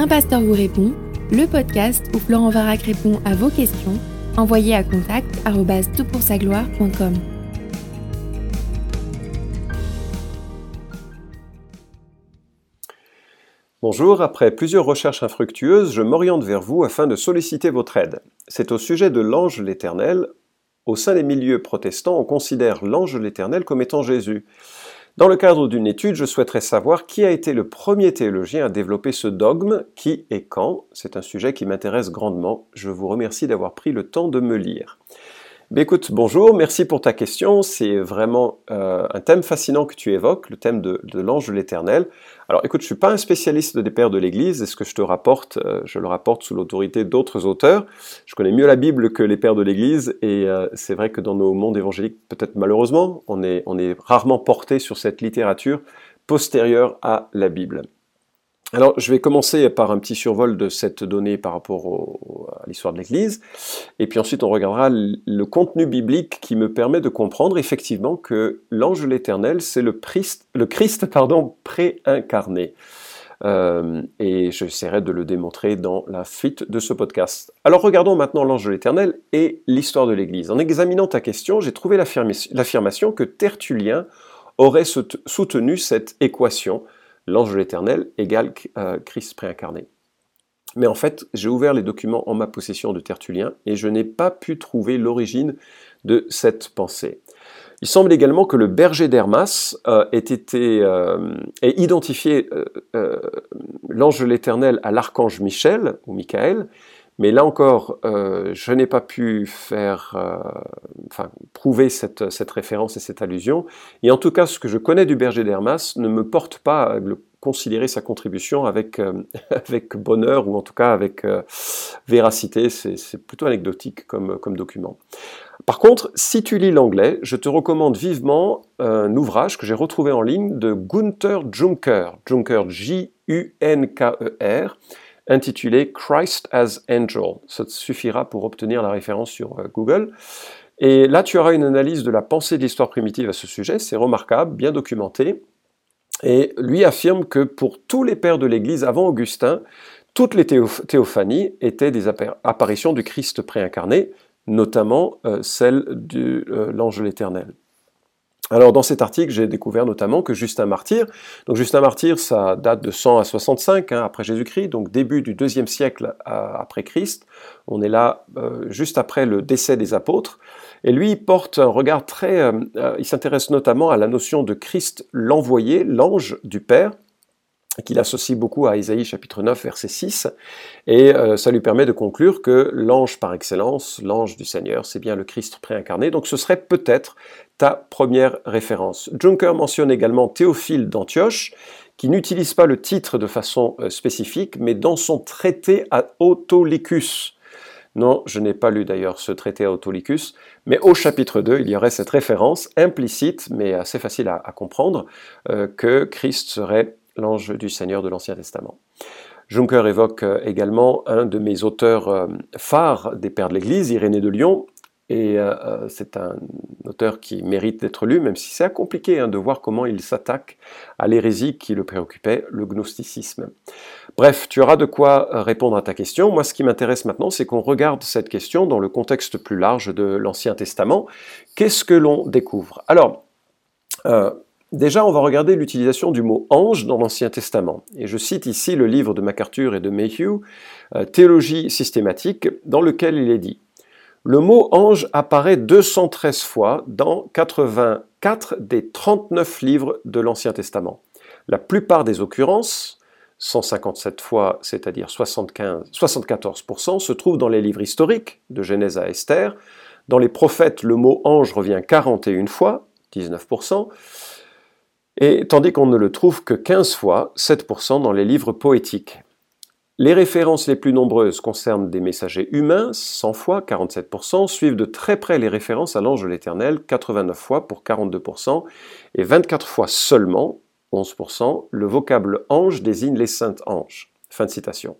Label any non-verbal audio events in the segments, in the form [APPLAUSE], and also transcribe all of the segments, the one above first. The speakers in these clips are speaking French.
Un pasteur vous répond, le podcast où Florent Varac répond à vos questions, envoyez à contact gloire.com Bonjour, après plusieurs recherches infructueuses, je m'oriente vers vous afin de solliciter votre aide. C'est au sujet de l'ange l'Éternel. Au sein des milieux protestants, on considère l'ange l'Éternel comme étant Jésus. Dans le cadre d'une étude, je souhaiterais savoir qui a été le premier théologien à développer ce dogme, qui et quand. C'est un sujet qui m'intéresse grandement. Je vous remercie d'avoir pris le temps de me lire. Écoute, bonjour, merci pour ta question. C'est vraiment euh, un thème fascinant que tu évoques, le thème de, l'ange de l'éternel. Alors écoute, je suis pas un spécialiste des pères de l'Église, et ce que je te rapporte, euh, je le rapporte sous l'autorité d'autres auteurs. Je connais mieux la Bible que les pères de l'Église, et euh, c'est vrai que dans nos mondes évangéliques, peut-être malheureusement, on est rarement porté sur cette littérature postérieure à la Bible. Alors, je vais commencer par un petit survol de cette donnée par rapport à l'histoire de l'Église, et puis ensuite on regardera le contenu biblique qui me permet de comprendre effectivement que l'ange de l'Éternel, c'est le Christ, le Christ pardon, pré-incarné. Euh, et j'essaierai de le démontrer dans la suite de ce podcast. Alors regardons maintenant l'ange de l'Éternel et l'histoire de l'Église. En examinant ta question, j'ai trouvé l'affirmation que Tertullien aurait soutenu cette équation l'ange de l'Éternel égale euh, Christ préincarné. Mais en fait, j'ai ouvert les documents en ma possession de Tertullien et je n'ai pas pu trouver l'origine de cette pensée. Il semble également que le berger d'Hermas euh, ait, été, euh, identifié l'ange de l'Éternel à l'archange Michel, ou Michael, mais là encore, je n'ai pas pu faire, enfin, prouver cette, cette, référence et cette allusion. Et en tout cas, ce que je connais du berger d'Hermas ne me porte pas à considérer sa contribution avec, euh, [LAUGHS] avec bonheur ou en tout cas avec euh, véracité. C'est plutôt anecdotique comme, comme document. Par contre, si tu lis l'anglais, je te recommande vivement un ouvrage que j'ai retrouvé en ligne de Gunther Juncker, Juncker J-U-N-K-E-R, intitulé Christ as Angel. Ça suffira pour obtenir la référence sur euh, Google. Et là, tu auras une analyse de la pensée de l'histoire primitive à ce sujet. C'est remarquable, bien documenté. Et lui affirme que pour tous les pères de l'Église avant Augustin, toutes les théophanies étaient des apparitions du Christ préincarné, notamment euh, celle de euh, l'ange de l'Éternel. Alors dans cet article, j'ai découvert notamment que Justin Martyr, donc Justin Martyr, ça date de 100 à 65 hein, après Jésus-Christ, donc début du deuxième siècle après Christ. On est là euh, juste après le décès des apôtres. Et lui, porte un regard très... Euh, euh, il s'intéresse notamment à la notion de Christ l'envoyé, l'ange du Père, qu'il associe beaucoup à Isaïe chapitre 9 verset 6, et ça lui permet de conclure que l'ange par excellence, l'ange du Seigneur, c'est bien le Christ préincarné, donc ce serait peut-être ta première référence. Juncker mentionne également Théophile d'Antioche, qui n'utilise pas le titre de façon euh, spécifique, mais dans son traité à Autolycus. Non, je n'ai pas lu d'ailleurs ce traité à Autolycus, mais au chapitre 2, il y aurait cette référence implicite, mais assez facile à, comprendre, euh, que Christ serait l'ange du Seigneur de l'Ancien Testament. Juncker évoque euh, également un de mes auteurs phares des Pères de l'Église, Irénée de Lyon, et euh, euh, c'est un auteur qui mérite d'être lu, même si c'est compliqué hein, de voir comment il s'attaque à l'hérésie qui le préoccupait, le gnosticisme. Bref, tu auras de quoi euh, répondre à ta question. Moi, ce qui m'intéresse maintenant, c'est qu'on regarde cette question dans le contexte plus large de l'Ancien Testament. Qu'est-ce que l'on découvre? Alors, Déjà, on va regarder l'utilisation du mot ange dans l'Ancien Testament. Et je cite ici le livre de MacArthur et de Mayhew, Théologie systématique, dans lequel il est dit le mot ange apparaît 213 fois dans 84 des 39 livres de l'Ancien Testament. La plupart des occurrences, 157 fois, c'est-à-dire 74%, se trouvent dans les livres historiques, de Genèse à Esther. Dans les prophètes, le mot ange revient 41 fois, 19%, et tandis qu'on ne le trouve que 15 fois, 7% dans les livres poétiques. Les références les plus nombreuses concernent des messagers humains, 100 fois, 47%, suivent de très près les références à l'ange de l'Éternel, 89 fois pour 42%, et 24 fois seulement, 11%, le vocable ange désigne les saintes anges. Fin de citation.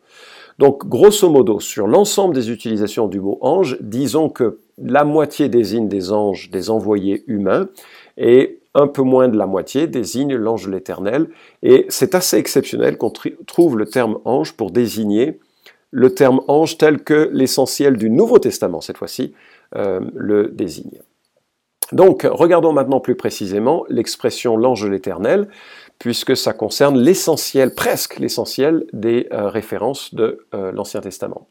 Donc, grosso modo, sur l'ensemble des utilisations du mot ange, disons que la moitié désigne des anges, des envoyés humains, et un peu moins de la moitié désigne l'ange de l'Éternel. Et c'est assez exceptionnel qu'on trouve le terme ange pour désigner le terme ange tel que l'essentiel du Nouveau Testament, cette fois-ci, euh, le désigne. Donc, regardons maintenant plus précisément l'expression l'ange de l'Éternel, puisque ça concerne l'essentiel, presque l'essentiel des euh, références de euh, l'Ancien Testament.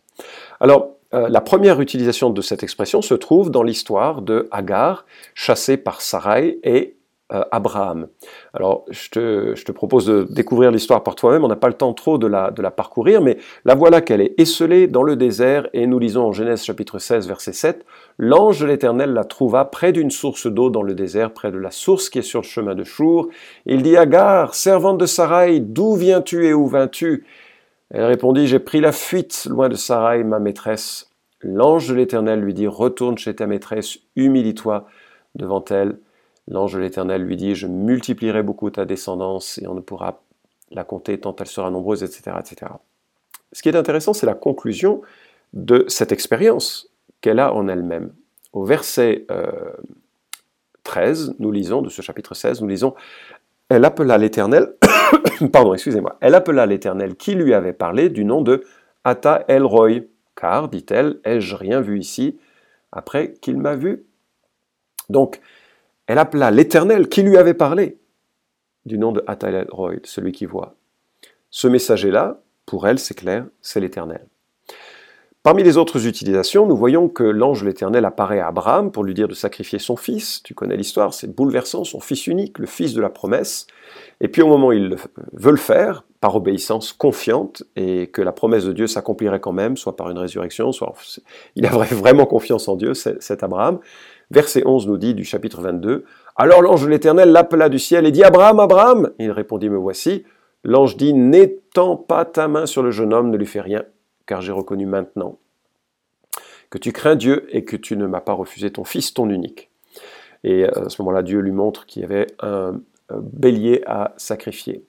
Alors, la première utilisation de cette expression se trouve dans l'histoire de Agar, chassée par Sarai et euh, Abraham. Alors, je te, propose de découvrir l'histoire par toi-même. On n'a pas le temps trop de la, parcourir, mais la voilà qu'elle est esselée dans le désert, et nous lisons en Genèse chapitre 16, verset 7, L'ange de l'Éternel la trouva près d'une source d'eau dans le désert, près de la source qui est sur le chemin de Chour. Il dit, Agar, servante de Sarai, d'où viens-tu et où vas-tu? Elle répondit, J'ai pris la fuite loin de Sarai, ma maîtresse. L'ange de l'Éternel lui dit, Retourne chez ta maîtresse, humilie-toi devant elle. L'ange de l'Éternel lui dit, je multiplierai beaucoup ta descendance et on ne pourra la compter tant elle sera nombreuse, etc. etc. Ce qui est intéressant, c'est la conclusion de cette expérience qu'elle a en elle-même. Au verset 13, euh, nous lisons, de ce chapitre 16, nous lisons, elle appela l'Éternel, [COUGHS] pardon, excusez-moi, elle appela l'Éternel qui lui avait parlé du nom de Ata El Roy, car, dit-elle, ai-je rien vu ici après qu'il m'a vu? Donc, elle appela l'Éternel qui lui avait parlé du nom de Atalel Roy, celui qui voit. Ce messager-là, pour elle, c'est clair, c'est l'Éternel. Parmi les autres utilisations, nous voyons que l'ange l'Éternel apparaît à Abraham pour lui dire de sacrifier son fils. Tu connais l'histoire, c'est bouleversant, son fils unique, le fils de la promesse. Et puis au moment où il veut le faire, par obéissance confiante, et que la promesse de Dieu s'accomplirait quand même, soit par une résurrection, soit... Il a [LAUGHS] vraiment confiance en Dieu, cet Abraham. Verset 11 nous dit du chapitre 22, Alors l'ange de l'Éternel l'appela du ciel et dit, Abraham, Abraham Il répondit, Me voici. L'ange dit, N'étends pas ta main sur le jeune homme, ne lui fais rien, car j'ai reconnu maintenant que tu crains Dieu et que tu ne m'as pas refusé ton fils, ton unique. Et euh, à ce moment-là, Dieu lui montre qu'il y avait un bélier à sacrifier.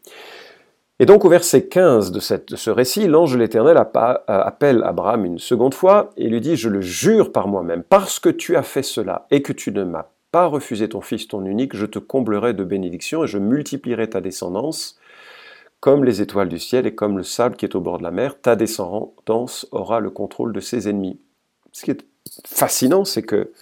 Et donc au verset 15 de, ce récit, l'ange de l'Éternel appelle Abraham une seconde fois et lui dit, je le jure par moi-même, parce que tu as fait cela et que tu ne m'as pas refusé ton fils, ton unique, je te comblerai de bénédictions et je multiplierai ta descendance comme les étoiles du ciel et comme le sable qui est au bord de la mer, ta descendance aura le contrôle de ses ennemis. Ce qui est fascinant, c'est que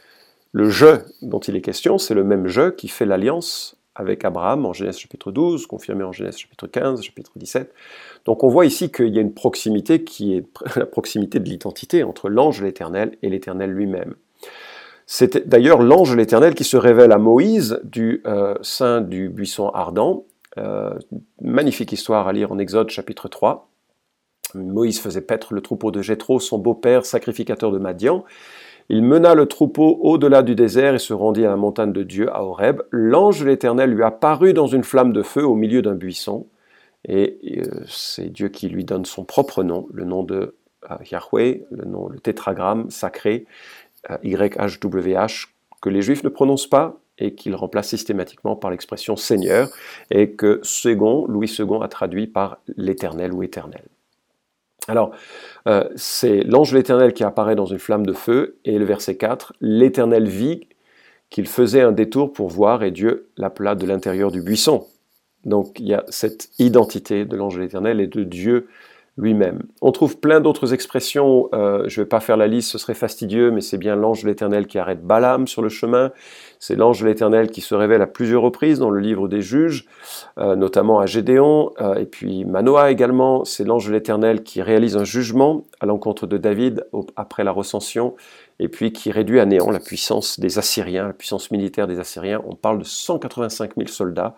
le jeu dont il est question, c'est le même jeu qui fait l'alliance avec Abraham en Genèse chapitre 12, confirmé en Genèse chapitre 15, chapitre 17. Donc on voit ici qu'il y a une proximité qui est [LAUGHS] la proximité de l'identité entre l'ange l'Éternel et l'Éternel lui-même. C'est d'ailleurs l'ange l'Éternel qui se révèle à Moïse du euh, sein du buisson ardent. Euh, magnifique histoire à lire en Exode chapitre 3. Moïse faisait paître le troupeau de Jéthro, son beau-père, sacrificateur de Madian. Il mena le troupeau au-delà du désert et se rendit à la montagne de Dieu, à Horeb. L'ange de l'Éternel lui apparut dans une flamme de feu au milieu d'un buisson. Et euh, c'est Dieu qui lui donne son propre nom, le nom de euh, Yahweh, le nom, le tétragramme sacré, YHWH, que les Juifs ne prononcent pas et qu'ils remplacent systématiquement par l'expression Seigneur, et que second, Louis II a traduit par l'Éternel ou Éternel. Alors, euh, c'est l'ange de l'Éternel qui apparaît dans une flamme de feu, et le verset 4, l'Éternel vit qu'il faisait un détour pour voir, et Dieu l'appela de l'intérieur du buisson. Donc il y a cette identité de l'ange de l'Éternel et de Dieu lui-même. On trouve plein d'autres expressions, euh, je ne vais pas faire la liste, ce serait fastidieux, mais c'est bien l'ange de l'Éternel qui arrête Balaam sur le chemin, c'est l'ange de l'Éternel qui se révèle à plusieurs reprises dans le livre des juges, euh, notamment à Gédéon, euh, et puis Manoah également, c'est l'ange de l'Éternel qui réalise un jugement à l'encontre de David après la recension, et puis qui réduit à néant la puissance des Assyriens, la puissance militaire des Assyriens. On parle de 185 000 soldats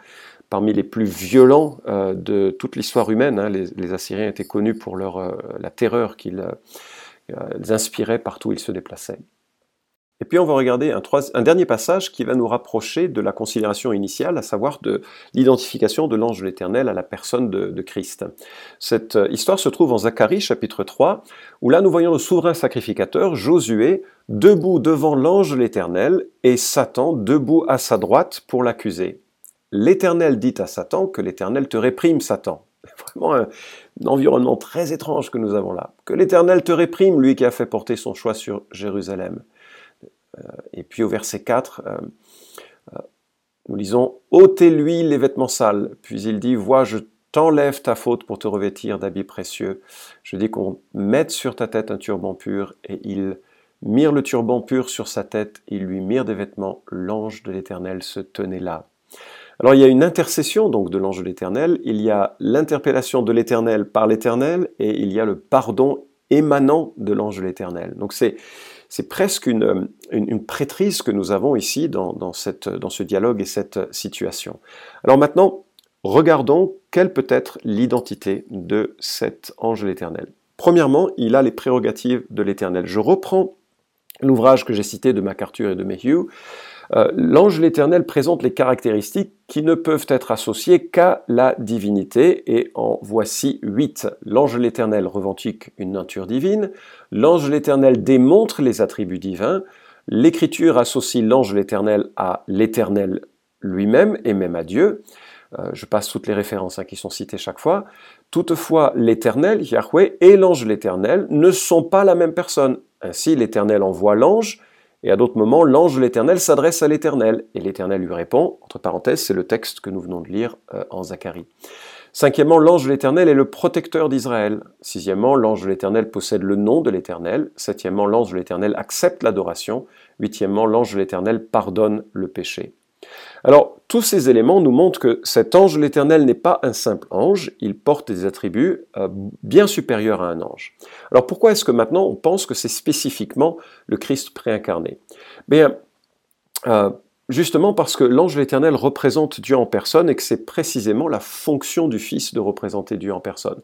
parmi les plus violents euh, de toute l'histoire humaine. Hein. Les, Assyriens étaient connus pour leur, euh, la terreur qu'ils euh, inspiraient partout où ils se déplaçaient. Et puis on va regarder un, un, dernier passage qui va nous rapprocher de la considération initiale, à savoir de l'identification de l'ange de l'Éternel à la personne de, de, Christ. Cette histoire se trouve en Zacharie chapitre 3, où là nous voyons le souverain sacrificateur, Josué, debout devant l'ange de l'Éternel, et Satan debout à sa droite pour l'accuser. L'Éternel dit à Satan que l'Éternel te réprime, Satan. [LAUGHS] Vraiment un, environnement très étrange que nous avons là. Que l'Éternel te réprime, lui qui a fait porter son choix sur Jérusalem. Euh, et puis au verset 4, euh, euh, Nous lisons ôtez-lui les vêtements sales. Puis il dit vois, je t'enlève ta faute pour te revêtir d'habits précieux. Je dis qu'on mette sur ta tête un turban pur et il mire le turban pur sur sa tête, il lui mire des vêtements. L'ange de l'Éternel se tenait là. Alors il y a une intercession donc de l'ange de l'Éternel, il y a l'interpellation de l'Éternel par l'Éternel et il y a le pardon émanant de l'ange de l'Éternel. Donc c'est presque une, une, prêtrise que nous avons ici dans, dans, dans ce dialogue et cette situation. Alors maintenant, regardons quelle peut être l'identité de cet ange de. Premièrement, il a les prérogatives de l'Éternel. Je reprends l'ouvrage que j'ai cité de MacArthur et de Mayhew. Euh, l'ange l'Éternel présente les caractéristiques qui ne peuvent être associées qu'à la divinité, et en voici huit. L'ange l'Éternel revendique une nature divine, l'ange l'Éternel démontre les attributs divins, l'Écriture associe l'ange l'Éternel à l'Éternel lui-même et même à Dieu. Euh, je passe toutes les références hein, qui sont citées chaque fois. Toutefois, l'Éternel, Yahweh, et l'ange l'Éternel ne sont pas la même personne. Ainsi, l'Éternel envoie l'ange, et à d'autres moments, l'ange de l'Éternel s'adresse à l'Éternel, et l'Éternel lui répond, entre parenthèses, c'est le texte que nous venons de lire euh, en Zacharie. Cinquièmement, l'ange de l'Éternel est le protecteur d'Israël. Sixièmement, l'ange de l'Éternel possède le nom de l'Éternel. Septièmement, l'ange de l'Éternel accepte l'adoration. Huitièmement, l'ange de l'Éternel pardonne le péché. Alors, tous ces éléments nous montrent que cet ange l'Éternel n'est pas un simple ange, il porte des attributs euh, bien supérieurs à un ange. Alors pourquoi est-ce que maintenant on pense que c'est spécifiquement le Christ préincarné? Bien, euh, justement parce que l'ange l'Éternel représente Dieu en personne et que c'est précisément la fonction du Fils de représenter Dieu en personne.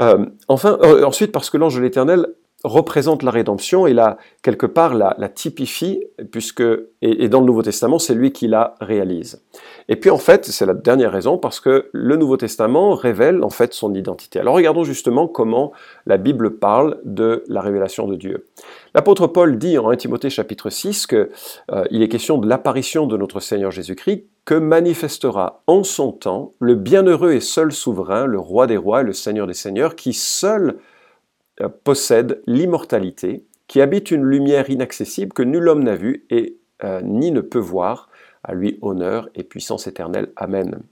Euh, enfin, ensuite parce que l'ange de l'Éternel représente la rédemption et la, quelque part la, typifie, puisque, et, dans le Nouveau Testament, c'est lui qui la réalise. Et puis en fait, c'est la dernière raison, parce que le Nouveau Testament révèle en fait son identité. Alors regardons justement comment la Bible parle de la révélation de Dieu. L'apôtre Paul dit en 1 Timothée chapitre 6 qu'il euh, est question de l'apparition de notre Seigneur Jésus-Christ, que manifestera en son temps le bienheureux et seul souverain, le roi des rois et le Seigneur des seigneurs, qui seul possède l'immortalité, qui habite une lumière inaccessible que nul homme n'a vue et euh, ni ne peut voir. À lui honneur et puissance éternelle. Amen.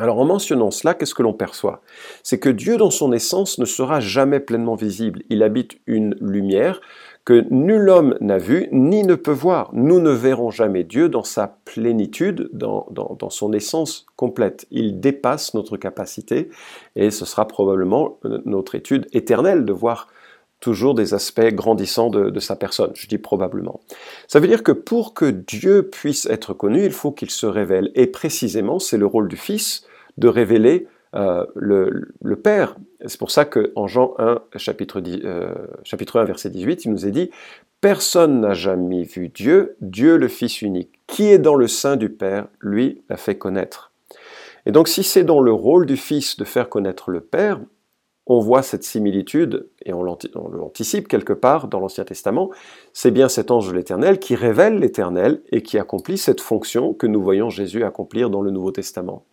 Alors en mentionnant cela, qu'est-ce que l'on perçoit? C'est que Dieu dans son essence ne sera jamais pleinement visible. Il habite une lumière que nul homme n'a vue ni ne peut voir. Nous ne verrons jamais Dieu dans sa plénitude, dans, son essence complète. Il dépasse notre capacité et ce sera probablement euh, notre étude éternelle de voir toujours des aspects grandissants de, sa personne. Je dis probablement. Ça veut dire que pour que Dieu puisse être connu, il faut qu'il se révèle. Et précisément, c'est le rôle du Fils de révéler euh, le, Père. C'est pour ça qu'en Jean 1, chapitre, euh, chapitre 1, verset 18, il nous est dit Personne n'a jamais vu Dieu, Dieu le Fils unique. Qui est dans le sein du Père, lui l'a fait connaître. Et donc si c'est dans le rôle du Fils de faire connaître le Père, on voit cette similitude, et on l'anticipe quelque part dans l'Ancien Testament, c'est bien cet ange de l'Éternel qui révèle l'Éternel et qui accomplit cette fonction que nous voyons Jésus accomplir dans le Nouveau Testament.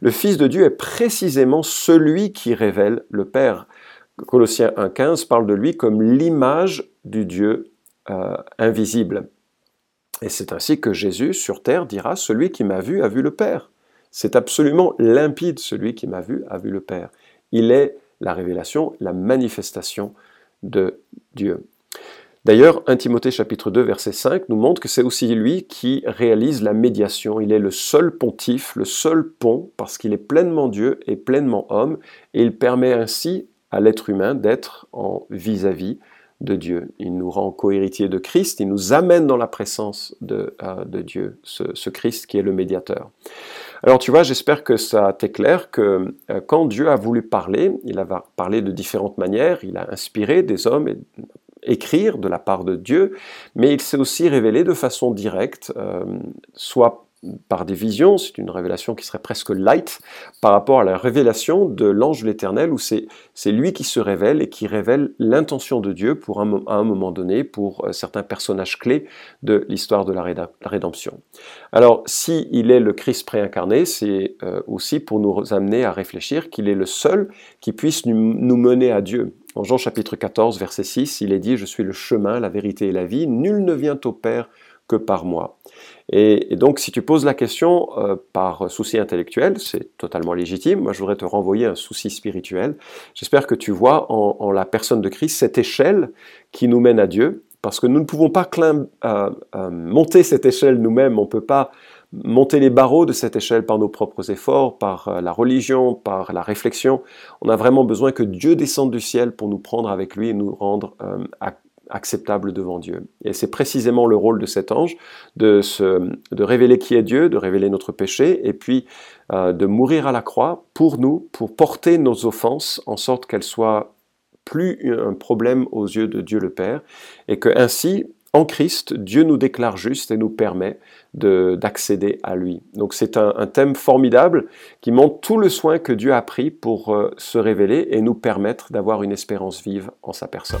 Le Fils de Dieu est précisément celui qui révèle le Père. Colossiens 1.15 parle de lui comme l'image du Dieu euh, invisible. Et c'est ainsi que Jésus sur terre dira, celui qui m'a vu a vu le Père. C'est absolument limpide, celui qui m'a vu a vu le Père. Il est la révélation, la manifestation de Dieu. D'ailleurs, 1 Timothée chapitre 2 verset 5 nous montre que c'est aussi lui qui réalise la médiation. Il est le seul pontife, le seul pont, parce qu'il est pleinement Dieu et pleinement homme, et il permet ainsi à l'être humain d'être en vis-à-vis de Dieu. Il nous rend co-héritiers de Christ, il nous amène dans la présence de, euh, Dieu, ce Christ qui est le médiateur. Alors tu vois, j'espère que ça t'éclaire que euh, quand Dieu a voulu parler, il a parlé de différentes manières, il a inspiré des hommes et écrire de la part de Dieu, mais il s'est aussi révélé de façon directe, euh, soit par des visions, c'est une révélation qui serait presque light par rapport à la révélation de l'ange l'Éternel, où c'est lui qui se révèle et qui révèle l'intention de Dieu pour un, à un moment donné, pour euh, certains personnages clés de l'histoire de la, rédemption. Alors, si il est le Christ préincarné, c'est euh, aussi pour nous amener à réfléchir qu'il est le seul qui puisse nous mener à Dieu. En Jean chapitre 14, verset 6, il est dit, Je suis le chemin, la vérité et la vie, nul ne vient au Père que par moi. Et, donc, si tu poses la question euh, par souci intellectuel, c'est totalement légitime. Moi, je voudrais te renvoyer un souci spirituel. J'espère que tu vois en, la personne de Christ cette échelle qui nous mène à Dieu, parce que nous ne pouvons pas euh, euh, monter cette échelle nous-mêmes. On ne peut pas monter les barreaux de cette échelle par nos propres efforts, par la religion, par la réflexion. On a vraiment besoin que Dieu descende du ciel pour nous prendre avec lui et nous rendre acceptable devant Dieu. Et c'est précisément le rôle de cet ange, de, se, de révéler qui est Dieu, de révéler notre péché, et puis euh, de mourir à la croix pour nous, pour porter nos offenses, en sorte qu'elles soient plus un problème aux yeux de Dieu le Père, et que ainsi, en Christ, Dieu nous déclare juste et nous permet d'accéder à lui. Donc c'est un, thème formidable qui montre tout le soin que Dieu a pris pour euh, se révéler et nous permettre d'avoir une espérance vive en sa personne.